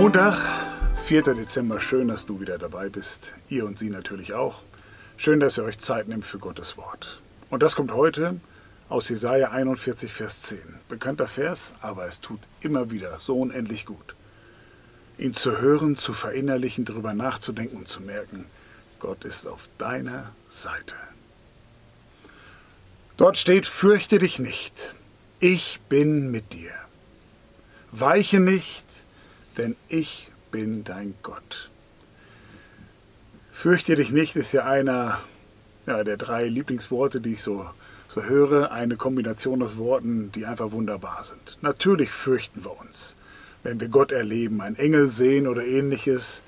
Montag, 4. Dezember. Schön, dass du wieder dabei bist. Ihr und sie natürlich auch. Schön, dass ihr euch Zeit nehmt für Gottes Wort. Und das kommt heute aus Jesaja 41, Vers 10. Bekannter Vers, aber es tut immer wieder so unendlich gut. Ihn zu hören, zu verinnerlichen, darüber nachzudenken und zu merken, Gott ist auf deiner Seite. Dort steht, fürchte dich nicht, ich bin mit dir. Weiche nicht, denn ich bin dein Gott. Fürchte dich nicht ist ja einer ja, der drei Lieblingsworte, die ich so, so höre. Eine Kombination aus Worten, die einfach wunderbar sind. Natürlich fürchten wir uns, wenn wir Gott erleben, einen Engel sehen oder ähnliches.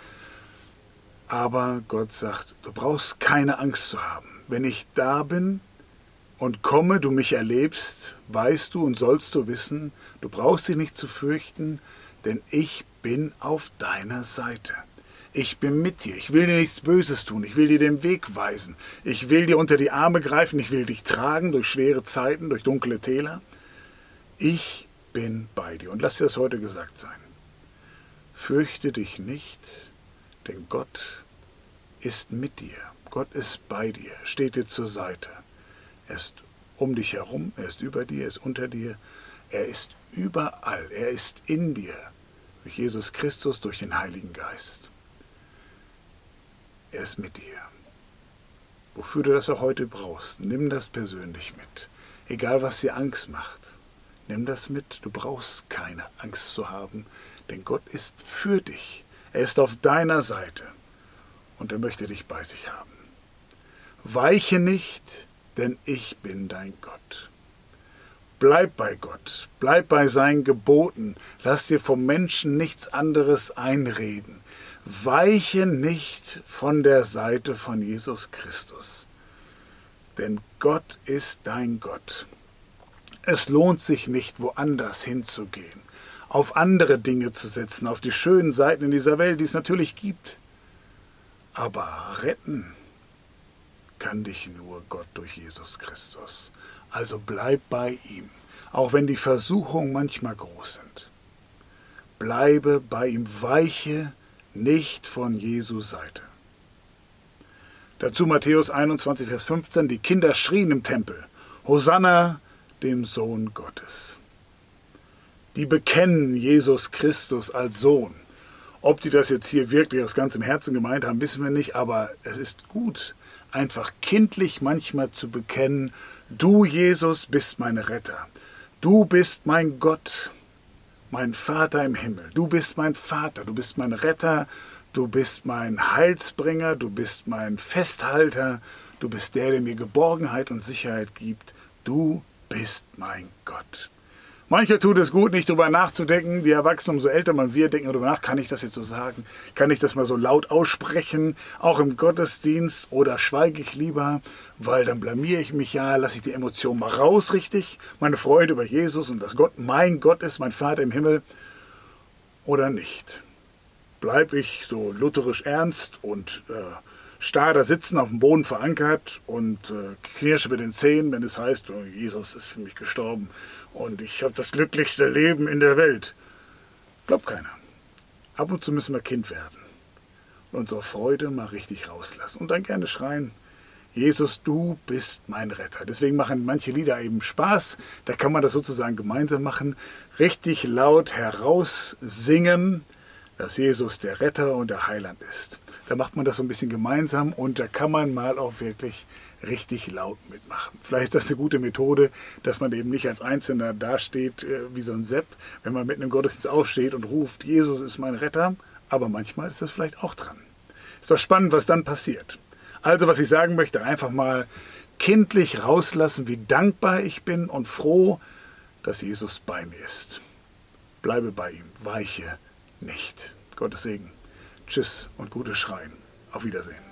Aber Gott sagt, du brauchst keine Angst zu haben. Wenn ich da bin und komme, du mich erlebst, weißt du und sollst du wissen, du brauchst dich nicht zu fürchten, denn ich bin auf deiner Seite. Ich bin mit dir. Ich will dir nichts Böses tun. Ich will dir den Weg weisen. Ich will dir unter die Arme greifen. Ich will dich tragen durch schwere Zeiten, durch dunkle Täler. Ich bin bei dir. Und lass dir das heute gesagt sein. Fürchte dich nicht, denn Gott ist mit dir. Gott ist bei dir, steht dir zur Seite. Er ist um dich herum, er ist über dir, er ist unter dir, er ist überall, er ist in dir durch Jesus Christus, durch den Heiligen Geist. Er ist mit dir. Wofür du das auch heute brauchst, nimm das persönlich mit. Egal was dir Angst macht, nimm das mit. Du brauchst keine Angst zu haben, denn Gott ist für dich. Er ist auf deiner Seite und er möchte dich bei sich haben. Weiche nicht, denn ich bin dein Gott. Bleib bei Gott, bleib bei seinen Geboten, lass dir vom Menschen nichts anderes einreden. Weiche nicht von der Seite von Jesus Christus. Denn Gott ist dein Gott. Es lohnt sich nicht, woanders hinzugehen, auf andere Dinge zu setzen, auf die schönen Seiten in dieser Welt, die es natürlich gibt. Aber retten kann dich nur Gott durch Jesus Christus. Also bleib bei ihm, auch wenn die Versuchungen manchmal groß sind. Bleibe bei ihm, weiche nicht von Jesu Seite. Dazu Matthäus 21, Vers 15, die Kinder schrien im Tempel, Hosanna dem Sohn Gottes. Die bekennen Jesus Christus als Sohn. Ob die das jetzt hier wirklich aus ganzem Herzen gemeint haben, wissen wir nicht, aber es ist gut, einfach kindlich manchmal zu bekennen, du Jesus bist mein Retter, du bist mein Gott, mein Vater im Himmel, du bist mein Vater, du bist mein Retter, du bist mein Heilsbringer, du bist mein Festhalter, du bist der, der mir Geborgenheit und Sicherheit gibt, du bist mein Gott. Mancher tut es gut, nicht darüber nachzudenken. Die Erwachsenen, umso älter man wird, denken darüber nach, kann ich das jetzt so sagen? Kann ich das mal so laut aussprechen? Auch im Gottesdienst? Oder schweige ich lieber, weil dann blamiere ich mich ja, lasse ich die Emotionen mal raus, richtig? Meine Freude über Jesus und dass Gott mein Gott ist, mein Vater im Himmel. Oder nicht? Bleib ich so lutherisch ernst und äh, starr da sitzen, auf dem Boden verankert und äh, knirsche mit den Zähnen, wenn es heißt, oh, Jesus ist für mich gestorben und ich habe das glücklichste Leben in der Welt. Glaubt keiner. Ab und zu müssen wir Kind werden und unsere Freude mal richtig rauslassen und dann gerne schreien, Jesus, du bist mein Retter. Deswegen machen manche Lieder eben Spaß. Da kann man das sozusagen gemeinsam machen. Richtig laut heraussingen, dass Jesus der Retter und der Heiland ist. Da macht man das so ein bisschen gemeinsam und da kann man mal auch wirklich richtig laut mitmachen. Vielleicht ist das eine gute Methode, dass man eben nicht als Einzelner dasteht äh, wie so ein Sepp, wenn man mitten im Gottesdienst aufsteht und ruft, Jesus ist mein Retter. Aber manchmal ist das vielleicht auch dran. Ist doch spannend, was dann passiert. Also, was ich sagen möchte, einfach mal kindlich rauslassen, wie dankbar ich bin und froh, dass Jesus bei mir ist. Bleibe bei ihm, weiche nicht. Gottes Segen. Tschüss und gutes Schreien. Auf Wiedersehen.